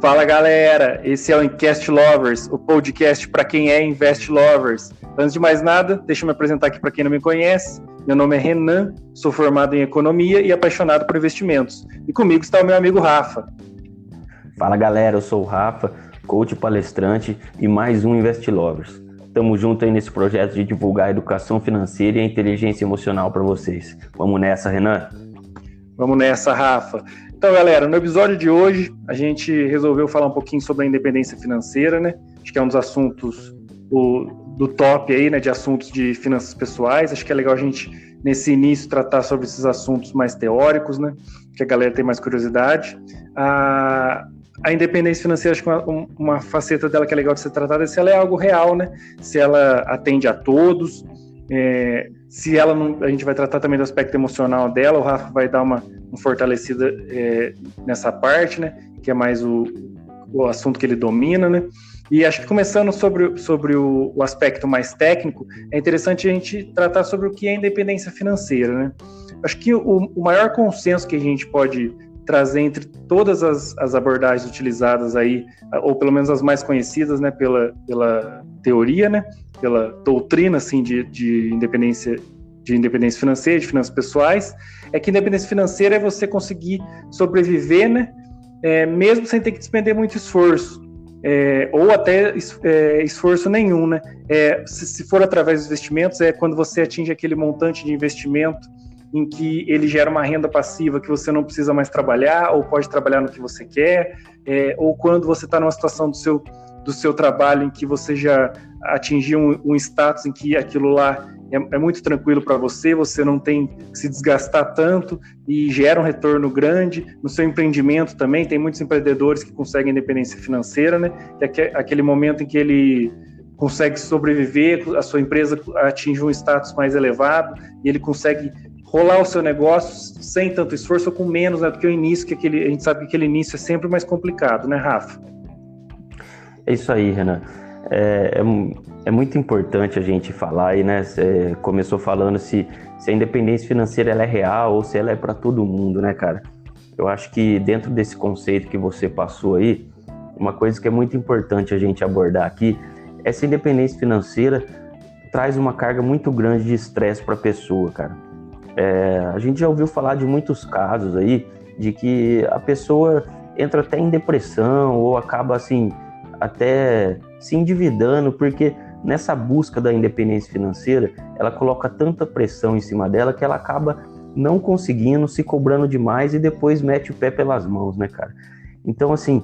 Fala galera, esse é o Invest Lovers, o podcast para quem é Invest Lovers. Antes de mais nada, deixa eu me apresentar aqui para quem não me conhece. Meu nome é Renan, sou formado em economia e apaixonado por investimentos. E comigo está o meu amigo Rafa. Fala galera, eu sou o Rafa, coach palestrante e mais um Invest Lovers. Estamos juntos aí nesse projeto de divulgar a educação financeira e a inteligência emocional para vocês. Vamos nessa, Renan? Vamos nessa, Rafa. Então, galera, no episódio de hoje, a gente resolveu falar um pouquinho sobre a independência financeira, né? Acho que é um dos assuntos o, do top aí, né, de assuntos de finanças pessoais. Acho que é legal a gente, nesse início, tratar sobre esses assuntos mais teóricos, né? Que a galera tem mais curiosidade. A, a independência financeira, acho que uma, uma faceta dela que é legal de ser tratada é se ela é algo real, né? Se ela atende a todos, é, se ela não, a gente vai tratar também do aspecto emocional dela, o Rafa vai dar uma, uma fortalecida é, nessa parte, né? Que é mais o, o assunto que ele domina, né? E acho que começando sobre, sobre o, o, aspecto mais técnico, é interessante a gente tratar sobre o que é independência financeira, né? Acho que o, o maior consenso que a gente pode trazer entre todas as, as, abordagens utilizadas aí, ou pelo menos as mais conhecidas, né, pela, pela teoria, né, pela doutrina, assim, de, de independência de independência financeira, de finanças pessoais, é que independência financeira é você conseguir sobreviver, né, é, mesmo sem ter que despender muito esforço, é, ou até é, esforço nenhum, né, é, se, se for através dos investimentos, é quando você atinge aquele montante de investimento em que ele gera uma renda passiva que você não precisa mais trabalhar, ou pode trabalhar no que você quer, é, ou quando você está numa situação do seu, do seu trabalho em que você já atingiu um, um status em que aquilo lá é, é muito tranquilo para você, você não tem que se desgastar tanto e gera um retorno grande. No seu empreendimento também, tem muitos empreendedores que conseguem independência financeira, né? Que é aquele momento em que ele consegue sobreviver, a sua empresa atinge um status mais elevado e ele consegue rolar o seu negócio sem tanto esforço ou com menos né, do que o início, que aquele, a gente sabe que aquele início é sempre mais complicado, né, Rafa? É isso aí, Renan. É, é, é muito importante a gente falar aí, né? Você começou falando se, se a independência financeira ela é real ou se ela é para todo mundo, né, cara? Eu acho que dentro desse conceito que você passou aí, uma coisa que é muito importante a gente abordar aqui, essa independência financeira traz uma carga muito grande de estresse para a pessoa, cara é, a gente já ouviu falar de muitos casos aí de que a pessoa entra até em depressão ou acaba assim até se endividando porque nessa busca da independência financeira ela coloca tanta pressão em cima dela que ela acaba não conseguindo, se cobrando demais e depois mete o pé pelas mãos, né, cara? Então, assim,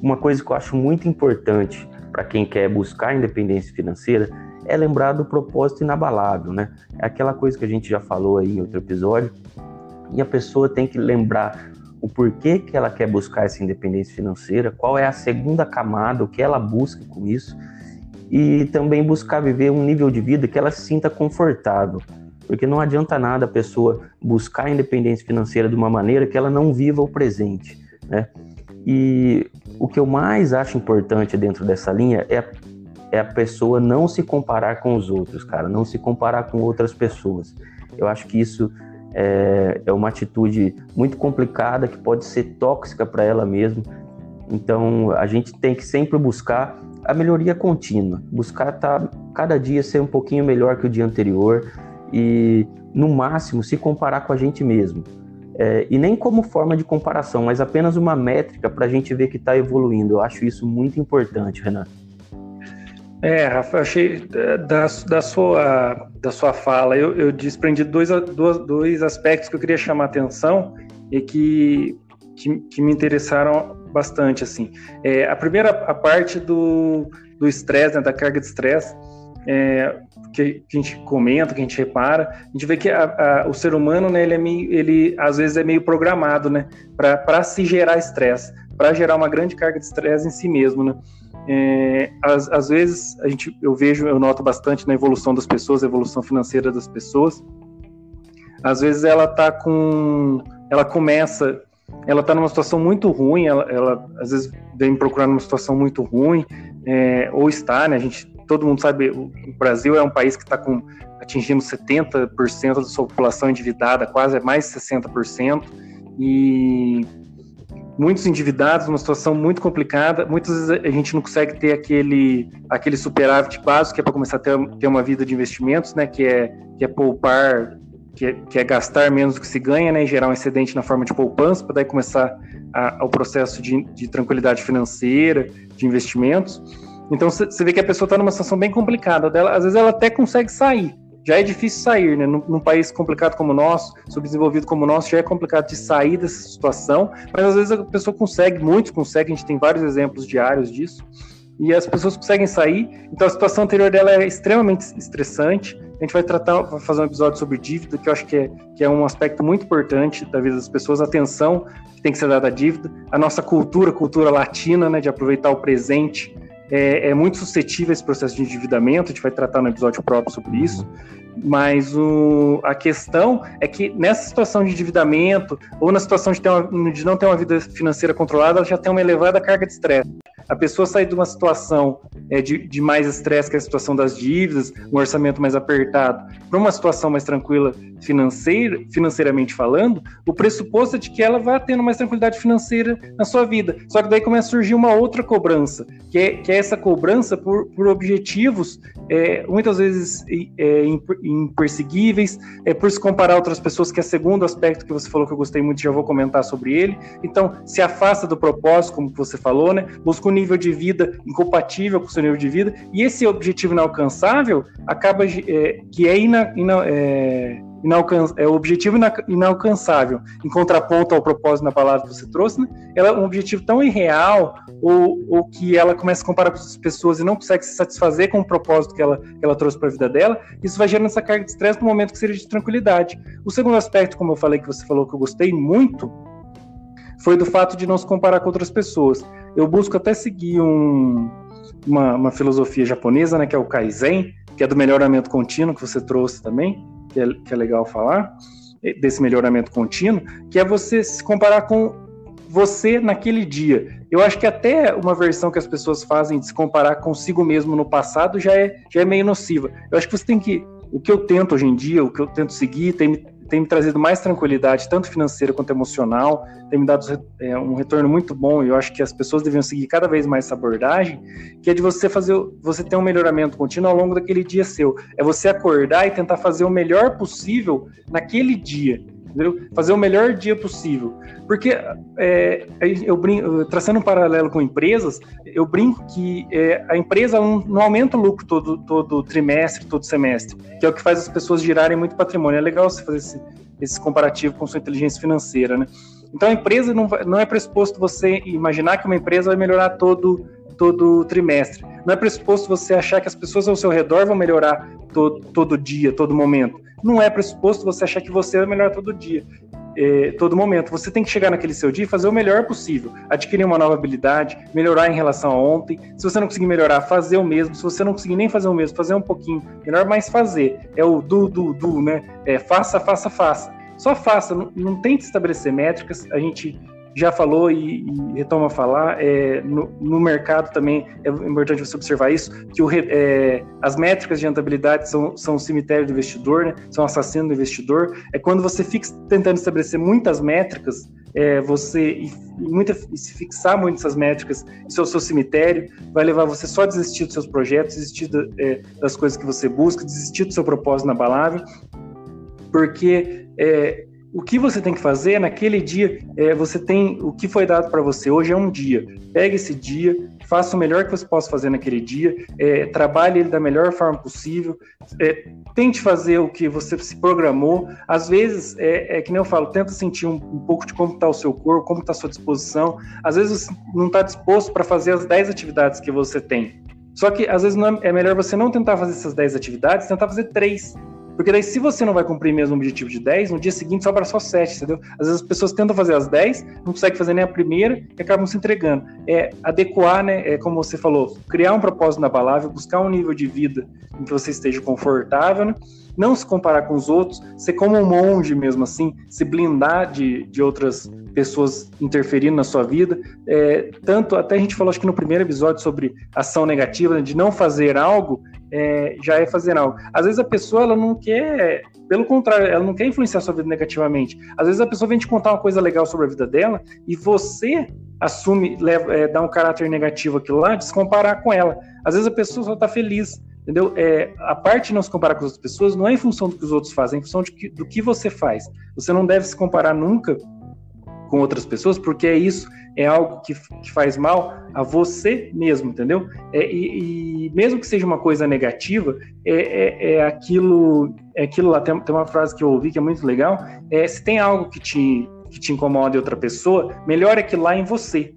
uma coisa que eu acho muito importante para quem quer buscar independência financeira é lembrar do propósito inabalável, né? É aquela coisa que a gente já falou aí em outro episódio. E a pessoa tem que lembrar o porquê que ela quer buscar essa independência financeira, qual é a segunda camada, o que ela busca com isso, e também buscar viver um nível de vida que ela se sinta confortável. Porque não adianta nada a pessoa buscar a independência financeira de uma maneira que ela não viva o presente, né? E o que eu mais acho importante dentro dessa linha é é a pessoa não se comparar com os outros, cara, não se comparar com outras pessoas. Eu acho que isso é, é uma atitude muito complicada que pode ser tóxica para ela mesma. Então a gente tem que sempre buscar a melhoria contínua, buscar tá, cada dia ser um pouquinho melhor que o dia anterior e no máximo se comparar com a gente mesmo. É, e nem como forma de comparação, mas apenas uma métrica para a gente ver que está evoluindo. Eu acho isso muito importante, Renato. É, Rafa, achei é, da, da, sua, da sua fala, eu, eu desprendi dois, dois, dois aspectos que eu queria chamar a atenção e que, que, que me interessaram bastante, assim. É, a primeira a parte do estresse, né, da carga de estresse, é, que, que, a gente comenta, que a gente repara, a gente vê que a, a, o ser humano, né, ele, é meio, ele às vezes é meio programado, né, para se gerar estresse, para gerar uma grande carga de estresse em si mesmo, né. É, às, às, vezes a gente, eu vejo, eu noto bastante na evolução das pessoas, a evolução financeira das pessoas. Às vezes ela tá com, ela começa, ela tá numa situação muito ruim, ela, ela às vezes vem procurando uma situação muito ruim, é, ou está, né? A gente, todo mundo sabe, o Brasil é um país que está com atingindo 70% da sua população endividada, quase é mais de 60%, e muitos endividados, uma situação muito complicada. Muitas vezes a gente não consegue ter aquele, aquele superávit básico que é para começar a ter, ter uma vida de investimentos, né? Que é, que é poupar, que é, que é gastar menos do que se ganha, né? E gerar um excedente na forma de poupança, para daí começar a, o processo de, de tranquilidade financeira, de investimentos. Então você vê que a pessoa está numa situação bem complicada dela. Às vezes ela até consegue sair, já é difícil sair, né? Num, num, país complicado como o nosso, subdesenvolvido como o nosso, já é complicado de sair dessa situação, mas às vezes a pessoa consegue, muitos conseguem, a gente tem vários exemplos diários disso, e as pessoas conseguem sair, então a situação anterior dela é extremamente estressante. A gente vai tratar, vai fazer um episódio sobre dívida, que eu acho que é, que é um aspecto muito importante da vida das pessoas, a atenção que tem que ser dada à dívida, a nossa cultura, cultura latina, né, de aproveitar o presente, é, é, muito suscetível a esse processo de endividamento, a gente vai tratar no episódio próprio sobre isso, mas o, a questão é que nessa situação de endividamento ou na situação de, uma, de não ter uma vida financeira controlada, ela já tem uma elevada carga de estresse a pessoa sair de uma situação é, de, de, mais estresse, que é a situação das dívidas, um orçamento mais apertado, para uma situação mais tranquila financeira, financeiramente falando, o pressuposto é de que ela vai tendo mais tranquilidade financeira na sua vida. Só que daí começa a surgir uma outra cobrança, que é, que é essa cobrança por, por objetivos é, muitas vezes é, imperseguíveis, é, por se comparar a outras pessoas, que é o segundo aspecto que você falou que eu gostei muito, já vou comentar sobre ele. Então, se afasta do propósito, como você falou, né? Busca um nível de vida incompatível com o seu nível de vida, e esse objetivo inalcançável acaba é, que é, ina, ina, é, inalcan é o objetivo inalcançável, em contraponto ao propósito na palavra que você trouxe, né? Ela é um objetivo tão irreal ou, ou que ela começa a comparar com as pessoas e não consegue se satisfazer com o propósito que ela, que ela trouxe para a vida dela, isso vai gerando essa carga de estresse no momento que seria de tranquilidade. O segundo aspecto, como eu falei que você falou que eu gostei muito, foi do fato de não se comparar com outras pessoas. Eu busco até seguir um, uma, uma, filosofia japonesa, né, que é o Kaizen, que é do melhoramento contínuo, que você trouxe também, que é, que é legal falar, desse melhoramento contínuo, que é você se comparar com você naquele dia. Eu acho que até uma versão que as pessoas fazem de se comparar consigo mesmo no passado já é, já é meio nociva. Eu acho que você tem que. O que eu tento hoje em dia, o que eu tento seguir, tem, tem me trazido mais tranquilidade, tanto financeira quanto emocional, tem me dado é, um retorno muito bom, e eu acho que as pessoas deviam seguir cada vez mais essa abordagem, que é de você fazer, você ter um melhoramento contínuo ao longo daquele dia seu. É você acordar e tentar fazer o melhor possível naquele dia entendeu? Fazer o melhor dia possível. Porque é, eu brinco, traçando um paralelo com empresas, eu brinco que é, a empresa não, aumenta o lucro todo, todo trimestre, todo semestre, que é o que faz as pessoas girarem muito patrimônio. É legal você fazer esse, esse comparativo com sua inteligência financeira, né? Então a empresa não, não é pressuposto você imaginar que uma empresa vai melhorar todo todo trimestre. Não é pressuposto você achar que as pessoas ao seu redor vão melhorar todo, todo dia, todo momento não é pressuposto você achar que você é melhor todo dia, é, todo momento. Você tem que chegar naquele seu dia e fazer o melhor possível, adquirir uma nova habilidade, melhorar em relação a ontem. Se você não conseguir melhorar, fazer o mesmo. Se você não conseguir nem fazer o mesmo, fazer um pouquinho melhor, mas fazer. É o do, do, do, né? É, faça, faça, faça. Só faça, não, não tente estabelecer métricas. A gente já falou e, e retoma a falar, é, no, no, mercado também é importante você observar isso, que o, é, as métricas de rentabilidade são, são o cemitério do investidor, né, são o assassino do investidor. É quando você fica tentando estabelecer muitas métricas, é, você e, muita, e se fixar muito nessas métricas, isso é o seu cemitério, vai levar você só a desistir dos seus projetos, desistir é, das coisas que você busca, desistir do seu propósito inabalável, porque é, o que você tem que fazer naquele dia, é, você tem o que foi dado para você hoje é um dia. Pegue esse dia, faça o melhor que você possa fazer naquele dia, é, trabalhe ele da melhor forma possível, é, tente fazer o que você se programou. Às vezes, é, é que nem eu falo, tenta sentir um, um pouco de como está o seu corpo, como está a sua disposição. Às vezes você não está disposto para fazer as 10 atividades que você tem. Só que às vezes é, é melhor você não tentar fazer essas 10 atividades, tentar fazer três porque daí, se você não vai cumprir mesmo o objetivo de 10, no dia seguinte sobra só 7, entendeu? Às vezes as pessoas tentam fazer as 10, não conseguem fazer nem a primeira e acabam se entregando. É adequar, né? É como você falou, criar um propósito inabalável, buscar um nível de vida em que você esteja confortável, né? Não se comparar com os outros, ser como um monge mesmo assim, se blindar de, de outras pessoas interferindo na sua vida. É, tanto, até a gente falou acho que no primeiro episódio sobre ação negativa, né, de não fazer algo é, já é fazer algo. Às vezes a pessoa ela não quer, pelo contrário, ela não quer influenciar a sua vida negativamente. Às vezes a pessoa vem te contar uma coisa legal sobre a vida dela e você assume, leva, é, dá um caráter negativo aquilo lá, de se comparar com ela. Às vezes a pessoa só está feliz, entendeu? É, a parte de não se comparar com as outras pessoas não é em função do que os outros fazem, é em função que, do que você faz. Você não deve se comparar nunca com outras pessoas, porque é isso, é algo que, que faz mal a você mesmo, entendeu? É, e, e, mesmo que seja uma coisa negativa, é, é, é, aquilo, é aquilo lá. Tem, tem uma frase que eu ouvi que é muito legal: é se tem algo que te, que te incomoda em outra pessoa, melhor aquilo lá em você.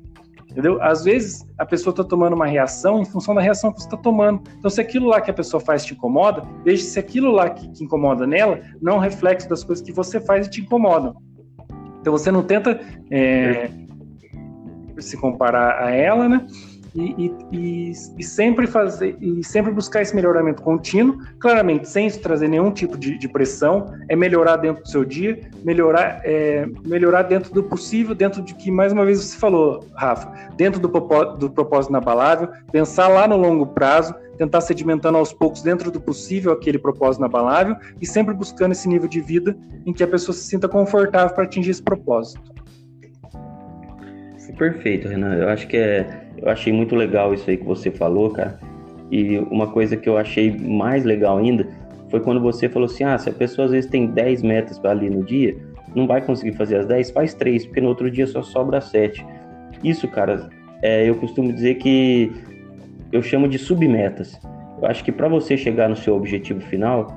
Entendeu? Às vezes a pessoa está tomando uma reação em função da reação que você está tomando. Então, se aquilo lá que a pessoa faz te incomoda, veja se aquilo lá que, que incomoda nela não é um reflexo das coisas que você faz e te incomodam. Então você não tenta é, se comparar a ela, né? E, e, e, sempre fazer e sempre buscar esse melhoramento contínuo, claramente sem trazer nenhum tipo de, de, pressão, é melhorar dentro do seu dia, melhorar é, melhorar dentro do possível, dentro de que mais uma vez você falou, Rafa, dentro do, do propósito inabalável, pensar lá no longo prazo, tentar sedimentando aos poucos dentro do possível aquele propósito inabalável e sempre buscando esse nível de vida em que a pessoa se sinta confortável para atingir esse propósito. Perfeito, Renan. Eu acho que é. Eu achei muito legal isso aí que você falou, cara. E uma coisa que eu achei mais legal ainda foi quando você falou assim: ah, se a pessoa às vezes tem 10 metas para ali no dia, não vai conseguir fazer as 10, faz 3, porque no outro dia só sobra 7. Isso, cara, é, eu costumo dizer que eu chamo de submetas. Eu acho que para você chegar no seu objetivo final,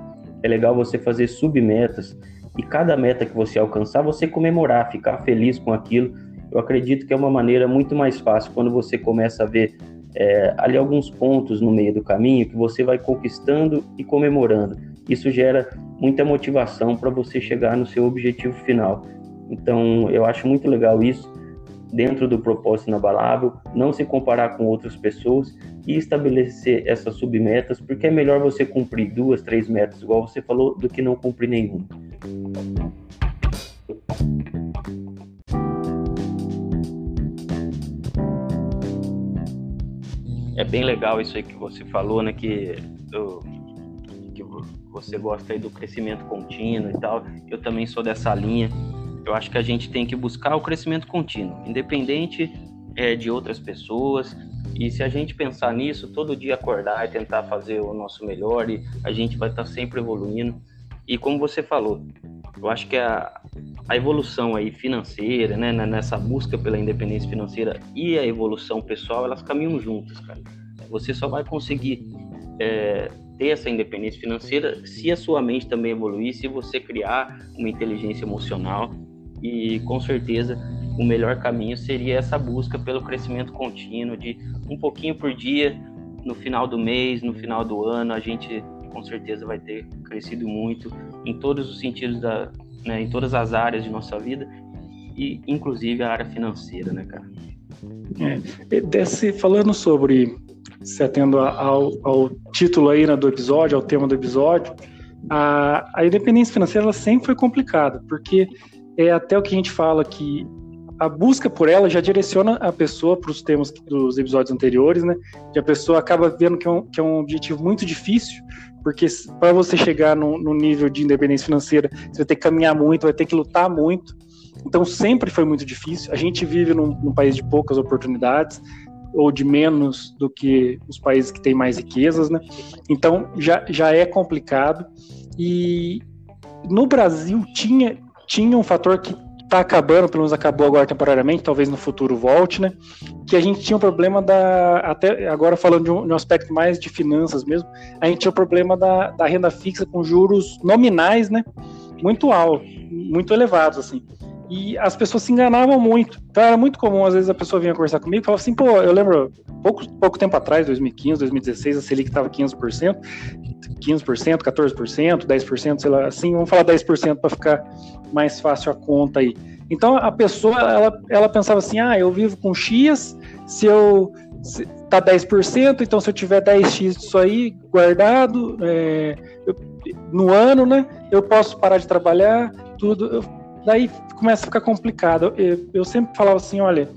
é legal você fazer submetas e cada meta que você alcançar, você comemorar, ficar feliz com aquilo eu acredito que é uma maneira muito mais fácil quando você começa a ver é, ali alguns pontos no meio do caminho que você vai conquistando e comemorando. Isso gera muita motivação para você chegar no seu objetivo final. Então, eu acho muito legal isso, dentro do propósito inabalável, não se comparar com outras pessoas e estabelecer essas submetas, porque é melhor você cumprir duas, três metas, igual você falou, do que não cumprir nenhuma. é bem legal isso aí que você falou, né? Que, que você gosta aí do crescimento contínuo e tal. Eu também sou dessa linha. Eu acho que a gente tem que buscar o crescimento contínuo, independente é, de outras pessoas. E se a gente pensar nisso, todo dia acordar e tentar fazer o nosso melhor, e a gente vai estar sempre evoluindo. E como você falou, eu acho que a, a evolução aí financeira, né, nessa busca pela independência financeira e a evolução pessoal, elas caminham juntas, cara. Você só vai conseguir é, ter essa independência financeira se a sua mente também evoluir, se você criar uma inteligência emocional e com certeza o melhor caminho seria essa busca pelo crescimento contínuo de um pouquinho por dia, no final do mês, no final do ano, a gente com certeza vai ter crescido muito em todos os sentidos da, né, em todas as áreas de nossa vida e inclusive a área financeira, né, cara? É, desse, falando sobre se atendo ao, ao título aí né, do episódio, ao tema do episódio, a, a independência financeira ela sempre foi complicada, porque é até o que a gente fala que a busca por ela já direciona a pessoa para os temas dos episódios anteriores, né? Que a pessoa acaba vendo que é um, que é um objetivo muito difícil, porque para você chegar no, no, nível de independência financeira, você vai ter que caminhar muito, vai ter que lutar muito. Então sempre foi muito difícil. A gente vive num, num país de poucas oportunidades ou de menos do que os países que têm mais riquezas, né? Então já, já é complicado. E no Brasil tinha, tinha um fator que está acabando, pelo menos acabou agora temporariamente, talvez no futuro volte, né? Que a gente tinha um problema da. Até agora falando de um, de um aspecto mais de finanças mesmo, a gente tinha o um problema da, da renda fixa com juros nominais, né? Muito altos, muito elevados, assim. E as pessoas se enganavam muito. Então era muito comum, às vezes, a pessoa vinha conversar comigo e falava assim, pô, eu lembro, pouco, pouco tempo atrás, 2015, 2016, a Selic estava 15%, 15%, 14%, 10%, sei lá, assim, vamos falar 10% para ficar mais fácil a conta aí. Então a pessoa, ela, ela pensava assim, ah, eu vivo com X, se eu se, tá 10%, então se eu tiver 10x disso aí guardado é, eu, no ano, né, eu posso parar de trabalhar, tudo. Eu, daí começa a ficar complicado. Eu, eu, sempre falava assim, olha,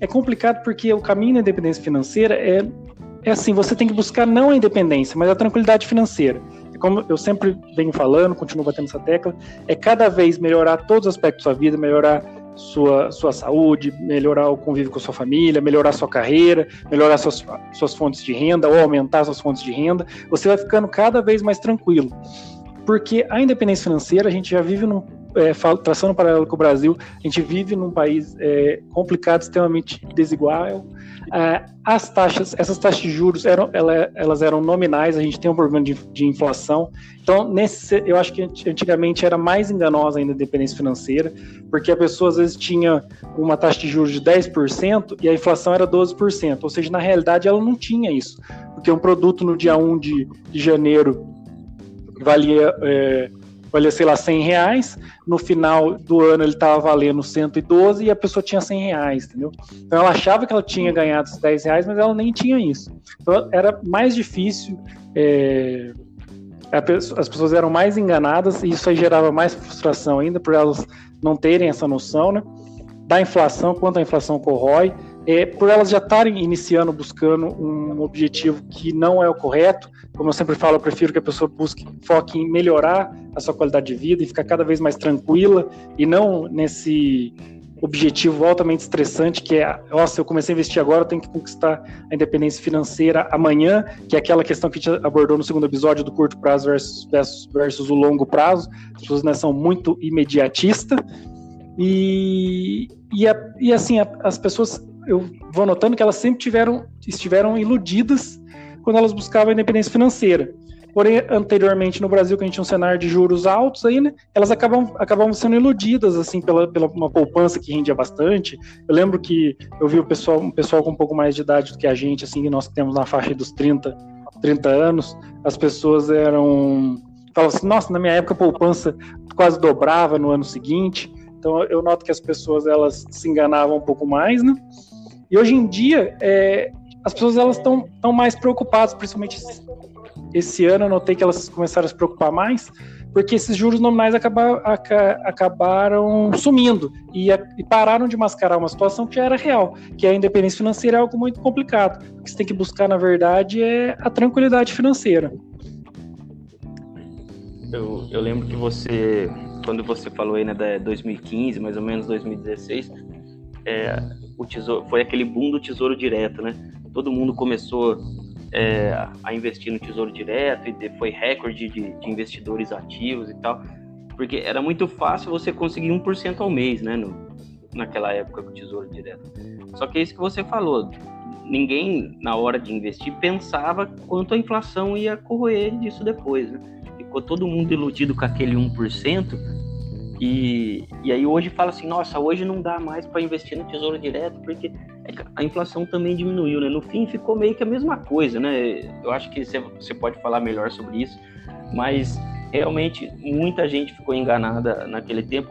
é complicado porque o caminho da independência financeira é é assim, você tem que buscar não a independência, mas a tranquilidade financeira. Como eu sempre venho falando, continuo batendo essa tecla, é cada vez melhorar todos os aspectos da sua vida, melhorar sua, sua saúde, melhorar o convívio com a sua família, melhorar sua carreira, melhorar suas, suas fontes de renda ou aumentar suas fontes de renda, você vai ficando cada vez mais tranquilo. Porque a independência financeira, a gente já vive num é, traçando um paralelo com o Brasil, a gente vive num país é, complicado, extremamente desigual. É, as taxas, essas taxas de juros eram, ela, elas eram nominais, a gente tem um problema de, de, inflação. Então, nesse, eu acho que antigamente era mais enganosa ainda a independência financeira, porque a pessoa às vezes tinha uma taxa de juros de 10% e a inflação era 12%. Ou seja, na realidade ela não tinha isso, porque um produto no dia 1 de, de janeiro valia é, valia, sei lá, 100 reais, no final do ano ele estava valendo 112 e a pessoa tinha 100 reais, entendeu? Então ela achava que ela tinha ganhado os 10 reais, mas ela nem tinha isso. Então era mais difícil, é, as pessoas eram mais enganadas e isso aí gerava mais frustração ainda por elas não terem essa noção, né? Da inflação, quanto a inflação corrói, é, por elas já estarem iniciando, buscando um objetivo que não é o correto, como eu sempre falo, eu prefiro que a pessoa busque, foque em melhorar a sua qualidade de vida e ficar cada vez mais tranquila e não nesse objetivo altamente estressante que é, nossa, eu comecei a investir agora, eu tenho que conquistar a independência financeira amanhã, que é aquela questão que a gente abordou no segundo episódio do curto prazo versus, versus, versus o longo prazo. As pessoas né, são muito imediatistas e, e, a, e assim, a, as pessoas eu vou notando que elas sempre tiveram, estiveram iludidas quando elas buscavam a independência financeira. Porém, anteriormente no Brasil, que a gente tinha um cenário de juros altos aí, né, elas acabam, acabam sendo iludidas, assim, pela, pela uma poupança que rendia bastante. Eu lembro que eu vi o pessoal, um pessoal com um pouco mais de idade do que a gente, assim, que nós temos na faixa dos 30, 30 anos, as pessoas eram... Falavam assim, nossa, na minha época a poupança quase dobrava no ano seguinte. Então eu noto que as pessoas, elas se enganavam um pouco mais, né? E hoje em dia, é, as pessoas elas estão tão mais preocupadas, principalmente esse, ano eu notei que elas começaram a se preocupar mais, porque esses juros nominais acabar, aca, acabaram sumindo e, a, e, pararam de mascarar uma situação que já era real, que a independência financeira é algo muito complicado. O que você tem que buscar, na verdade, é a tranquilidade financeira. Eu, eu lembro que você, quando você falou aí, né, da 2015, mais ou menos 2016, é, o tesouro, foi aquele boom do tesouro direto, né? Todo mundo começou é, a investir no tesouro direto e foi recorde de, de, investidores ativos e tal, porque era muito fácil você conseguir 1% ao mês, né? No, naquela época com o tesouro direto. Só que é isso que você falou. Ninguém, na hora de investir, pensava quanto a inflação ia corroer disso depois, né? Ficou todo mundo iludido com aquele 1%, e, e aí hoje fala assim, nossa, hoje não dá mais para investir no Tesouro Direto porque é a inflação também diminuiu, né? No fim ficou meio que a mesma coisa, né? Eu acho que você pode falar melhor sobre isso, mas realmente muita gente ficou enganada naquele tempo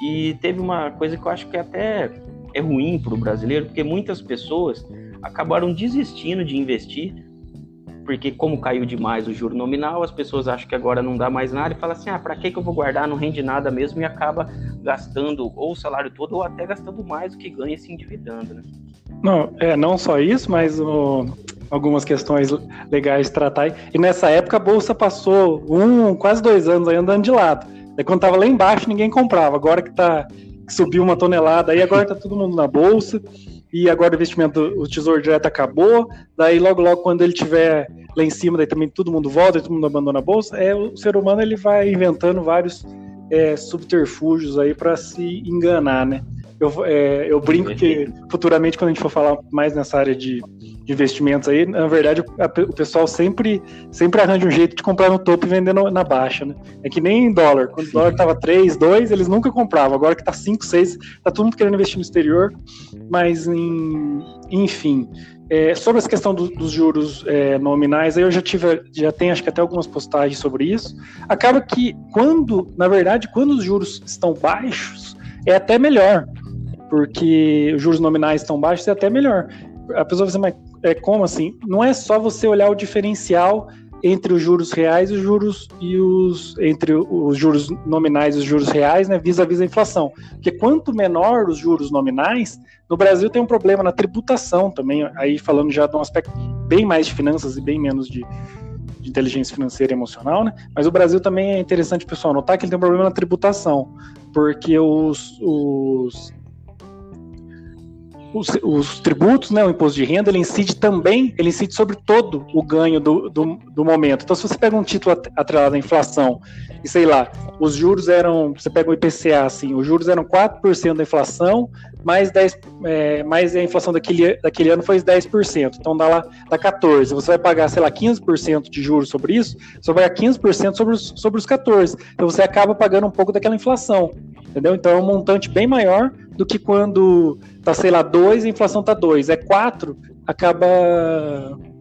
e teve uma coisa que eu acho que até é ruim para o brasileiro, porque muitas pessoas acabaram desistindo de investir porque como caiu demais o juro nominal, as pessoas acham que agora não dá mais nada e falam assim, ah, para que, que eu vou guardar, não rende nada mesmo, e acaba gastando ou o salário todo ou até gastando mais do que ganha se endividando, né? Não, é, não só isso, mas o, algumas questões legais de tratar. E nessa época a Bolsa passou um, quase dois anos aí andando de lado. Daí quando tava lá embaixo ninguém comprava, agora que tá que subiu uma tonelada aí, agora tá todo mundo na Bolsa e agora o investimento, o Tesouro Direto acabou, daí logo, logo, quando ele tiver lá em cima, daí também todo mundo volta, todo mundo abandona a bolsa, é, o ser humano ele vai inventando vários é, subterfúgios aí para se enganar, né? Eu, é, eu brinco que futuramente, quando a gente for falar mais nessa área de, de investimentos aí, na verdade, a, o pessoal sempre, sempre arranja um jeito de comprar no topo e vender no, na baixa, né? É que nem em dólar. Quando o dólar tava 3, 2, eles nunca compravam. Agora que tá 5, 6, tá todo mundo querendo investir no exterior. Mas, em, enfim, é, sobre essa questão do, dos juros é, nominais, aí eu já tive, já tenho acho que até algumas postagens sobre isso. Acaba que quando, na verdade, quando os juros estão baixos, é até melhor porque os juros nominais estão baixos, é até melhor. A pessoa vai dizer, mas é como assim? Não é só você olhar o diferencial entre os juros reais e os juros e os entre os juros nominais e os juros reais, né, vis-à-vis -vis a inflação. Porque quanto menor os juros nominais, no Brasil tem um problema na tributação também, aí falando já de um aspecto bem mais de finanças e bem menos de, de inteligência financeira e emocional, né? Mas o Brasil também é interessante, pessoal, notar que ele tem um problema na tributação, porque os, os os, os, tributos, né, o imposto de renda, ele incide também, ele incide sobre todo o ganho do, do, do momento. Então, se você pega um título atrelado à inflação e sei lá, os juros eram, você pega o IPCA assim, os juros eram 4% da inflação, mais, 10, é, mais a inflação daquele, daquele ano foi 10%, então dá lá dá 14%. Você vai pagar, sei lá, 15% de juros sobre isso, você vai pagar 15% sobre os, sobre os 14%. Então você acaba pagando um pouco daquela inflação, entendeu? Então é um montante bem maior do que quando tá, sei lá, 2 e a inflação tá 2. É 4, acaba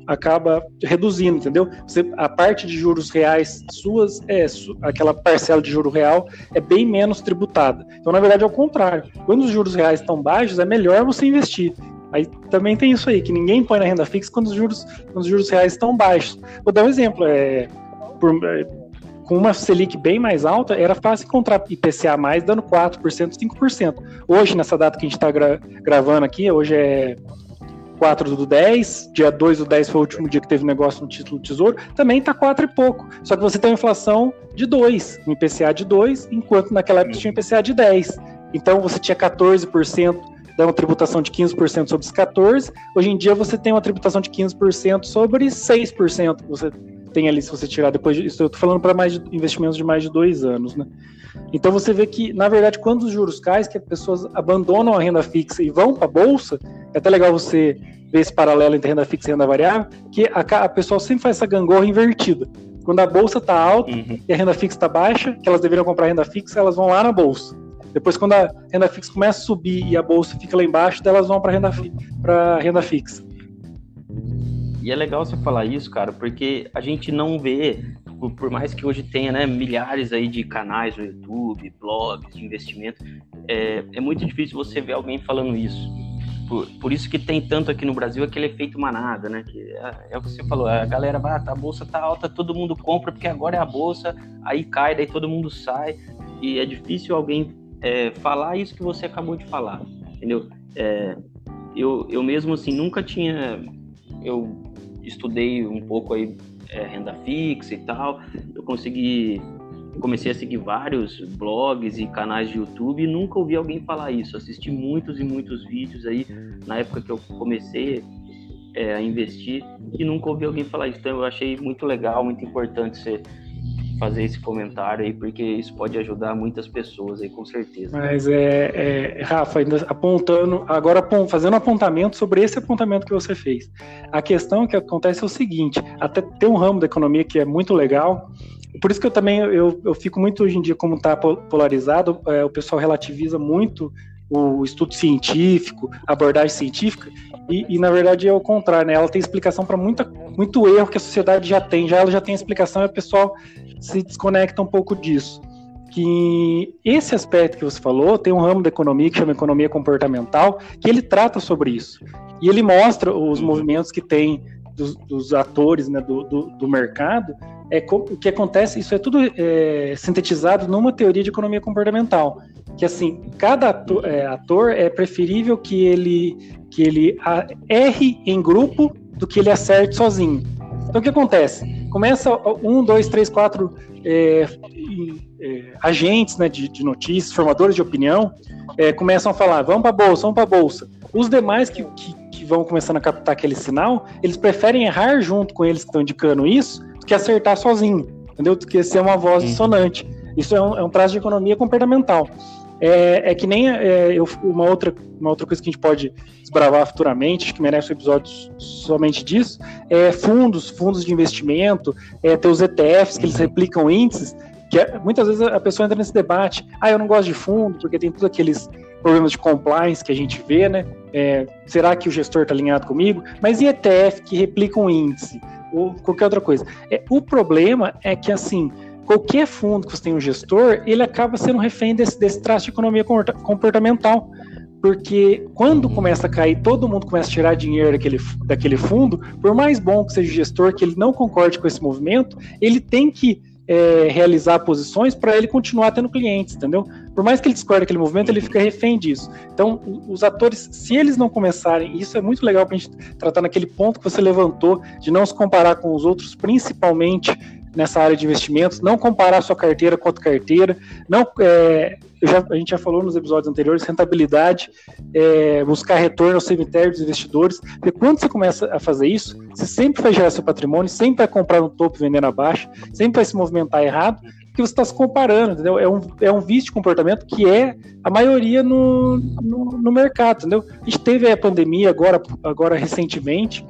acaba reduzindo, entendeu? Você, a parte de juros reais suas, é, aquela parcela de juro real é bem menos tributada. Então, na verdade, é o contrário. Quando os juros reais estão baixos, é melhor você investir. Aí também tem isso aí, que ninguém põe na renda fixa quando os juros, quando os juros reais estão baixos. Vou dar um exemplo. É, por, é, com uma Selic bem mais alta, era fácil encontrar IPCA mais dando 4%, 5%. Hoje, nessa data que a gente está gra gravando aqui, hoje é 4 do 10, dia 2 do 10 foi o último dia que teve negócio no título do Tesouro, também está 4 e pouco. Só que você tem uma inflação de 2, um IPCA de 2, enquanto naquela época tinha um IPCA de 10. Então você tinha 14%, dá uma tributação de 15% sobre os 14%, hoje em dia você tem uma tributação de 15% sobre 6% que você tem ali se você tirar depois disso. Eu estou falando para mais de, investimentos de mais de dois anos, né? Então você vê que, na verdade, quando os juros caem, que as pessoas abandonam a renda fixa e vão para a bolsa, é até legal você ver esse paralelo entre renda fixa e renda variável, que a, a pessoa sempre faz essa gangorra invertida. Quando a bolsa está alta uhum. e a renda fixa está baixa, que elas deveriam comprar renda fixa, elas vão lá na bolsa. Depois, quando a renda fixa começa a subir e a bolsa fica lá embaixo, elas vão para renda, fi renda fixa. E é legal você falar isso, cara, porque a gente não vê, por, por, mais que hoje tenha né, milhares aí de canais no YouTube, blogs de investimento, é, é muito difícil você ver alguém falando isso. Por, por, isso que tem tanto aqui no Brasil aquele efeito manada, né? Que é, é o que você falou, a galera vai, ah, a bolsa tá alta, todo mundo compra porque agora é a bolsa, aí cai, daí todo mundo sai. E é difícil alguém é, falar isso que você acabou de falar, entendeu? É, eu, eu mesmo assim nunca tinha eu estudei um pouco aí é, renda fixa e tal, eu consegui comecei a seguir vários blogs e canais de YouTube e nunca ouvi alguém falar isso. Assisti muitos e muitos vídeos aí na época que eu comecei é, a investir e nunca ouvi alguém falar isso. Então eu achei muito legal, muito importante você fazer esse comentário aí, porque isso pode ajudar muitas pessoas aí, com certeza. Mas é, é Rafa, ainda apontando, agora fazendo apontamento sobre esse apontamento que você fez. A questão que acontece é o seguinte: até tem um ramo da economia que é muito legal, por isso que eu também eu, eu fico muito hoje em dia, como está polarizado, é, o pessoal relativiza muito o estudo científico, a abordagem científica, e, e, na verdade é o contrário, né? Ela tem explicação para muito erro que a sociedade já tem, já ela já tem explicação e o pessoal se desconecta um pouco disso. Que esse aspecto que você falou tem um ramo da economia que chama economia comportamental, que ele trata sobre isso. E ele mostra os uhum. movimentos que tem dos, dos atores né, do, do, do, mercado. É, o que acontece, isso é tudo é, sintetizado numa teoria de economia comportamental. Que assim, cada ator é, ator é preferível que ele, que ele erre em grupo do que ele acerte sozinho. Então o que acontece? Começa um, dois, três, quatro é, é, agentes né, de, de, notícias, formadores de opinião, é, começam a falar: vamos para a bolsa, vamos para a bolsa. Os demais que, que, que, vão começando a captar aquele sinal, eles preferem errar junto com eles que estão indicando isso do que acertar sozinho, entendeu? Do que ser uma voz dissonante. Isso é um, é um traço de economia comportamental. É, é que nem é, eu, uma, outra, uma outra coisa que a gente pode desbravar futuramente, que merece um episódio somente disso, é fundos, fundos de investimento, é, ter os ETFs, que eles replicam índices, que é, muitas vezes a pessoa entra nesse debate, ah, eu não gosto de fundo, porque tem todos aqueles problemas de compliance que a gente vê, né? É, será que o gestor está alinhado comigo? Mas e ETF que replicam índice? Ou qualquer outra coisa. É, o problema é que, assim, qualquer fundo que você tem um gestor, ele acaba sendo refém desse, desse traço de economia comportamental. Porque quando começa a cair, todo mundo começa a tirar dinheiro daquele, daquele fundo, por mais bom que seja o gestor, que ele não concorde com esse movimento, ele tem que é, realizar posições para ele continuar tendo clientes, entendeu? Por mais que ele discorde aquele movimento, ele fica refém disso. Então, os atores, se eles não começarem, isso é muito legal para a gente tratar naquele ponto que você levantou, de não se comparar com os outros, principalmente nessa área de investimentos, não comparar sua carteira com outra carteira, não, é, já, a gente já falou nos episódios anteriores, rentabilidade, é, buscar retorno ao cemitério dos investidores, porque quando você começa a fazer isso, você sempre vai gerar seu patrimônio, sempre vai comprar no topo e vender na baixa, sempre vai se movimentar errado, porque você está se comparando, entendeu? É um, é um vício de comportamento que é a maioria no, no, no mercado, entendeu? A gente teve a pandemia agora, agora recentemente,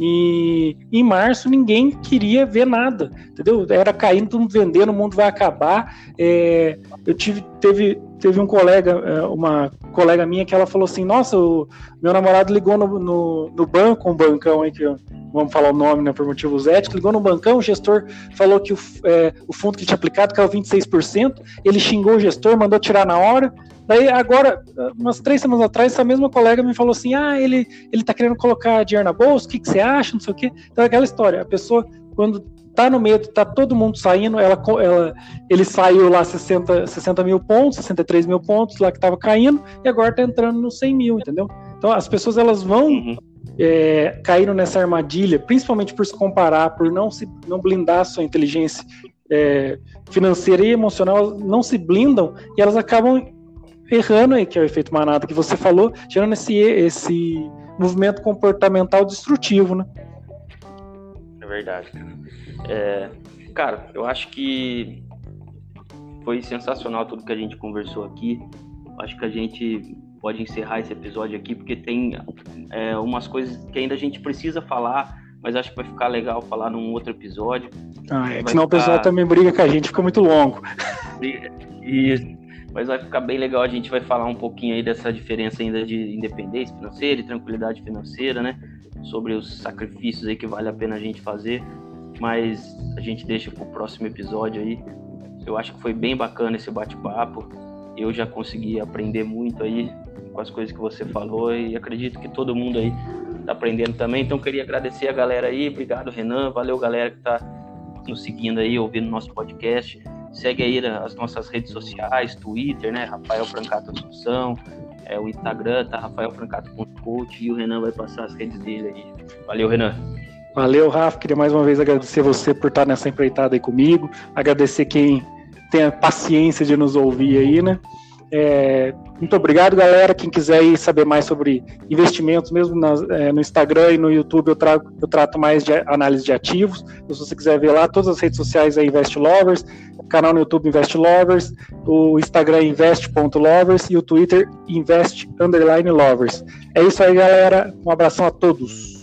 e em março ninguém queria ver nada, entendeu? Era caindo, mundo vendendo, o mundo vai acabar. É, eu tive, teve, teve um colega, é, uma colega minha que ela falou assim: Nossa, o meu namorado ligou no, no, no banco, um bancão aí que vamos falar o nome né, por motivos éticos, ligou no bancão, o gestor falou que o, é, o fundo que tinha aplicado caiu 26%, ele xingou o gestor, mandou tirar na hora, Daí, agora, umas três semanas atrás, essa mesma colega me falou assim: ah, ele, ele tá querendo colocar dinheiro na bolsa, o que, que você acha? Não sei o quê. Então, é aquela história, a pessoa, quando tá no medo, tá todo mundo saindo, ela, ela, ele saiu lá 60, 60 mil pontos, 63 mil pontos lá que tava caindo, e agora tá entrando nos 100 mil, entendeu? Então, as pessoas, elas vão. Uhum. É, caíram nessa armadilha, principalmente por se comparar, por não se não blindar sua inteligência é, financeira e emocional, não se blindam e elas acabam errando aí, que é o efeito manada que você falou, gerando esse, esse movimento comportamental destrutivo, né? É verdade. É, cara, eu acho que foi sensacional tudo que a gente conversou aqui. Acho que a gente pode encerrar esse episódio aqui, porque tem é, umas coisas que ainda a gente precisa falar, mas acho que vai ficar legal falar num outro episódio. Ah, é, senão ficar... o pessoal também briga com a gente, fica muito longo. E mas vai ficar bem legal. A gente vai falar um pouquinho aí dessa diferença ainda de independência financeira e tranquilidade financeira, né? Sobre os sacrifícios aí que vale a pena a gente fazer. Mas a gente deixa para o próximo episódio aí. Eu acho que foi bem bacana esse bate-papo. Eu já consegui aprender muito aí com as coisas que você falou e acredito que todo mundo aí tá aprendendo também. Então queria agradecer a galera aí. Obrigado, Renan. Valeu, galera que tá nos seguindo aí, ouvindo nosso podcast. Segue aí as nossas redes sociais, Twitter, né? Rafael Francato Assunção, é, o Instagram tá Rafael Francato.coach e o Renan vai passar as redes dele aí. Valeu, Renan. Valeu, Rafa. Queria mais uma vez agradecer você por estar nessa empreitada aí comigo. Agradecer quem tem a paciência de nos ouvir aí, né? É, muito obrigado, galera. Quem quiser ir saber mais sobre investimentos, mesmo na, é, no Instagram e no YouTube, eu, trago, eu trato mais de análise de ativos. Então, se você quiser ver lá, todas as redes sociais é Invest Lovers, o canal no YouTube Invest Lovers, o Instagram invest.lovers e o Twitter invest_lovers. É isso aí, galera. Um abração a todos.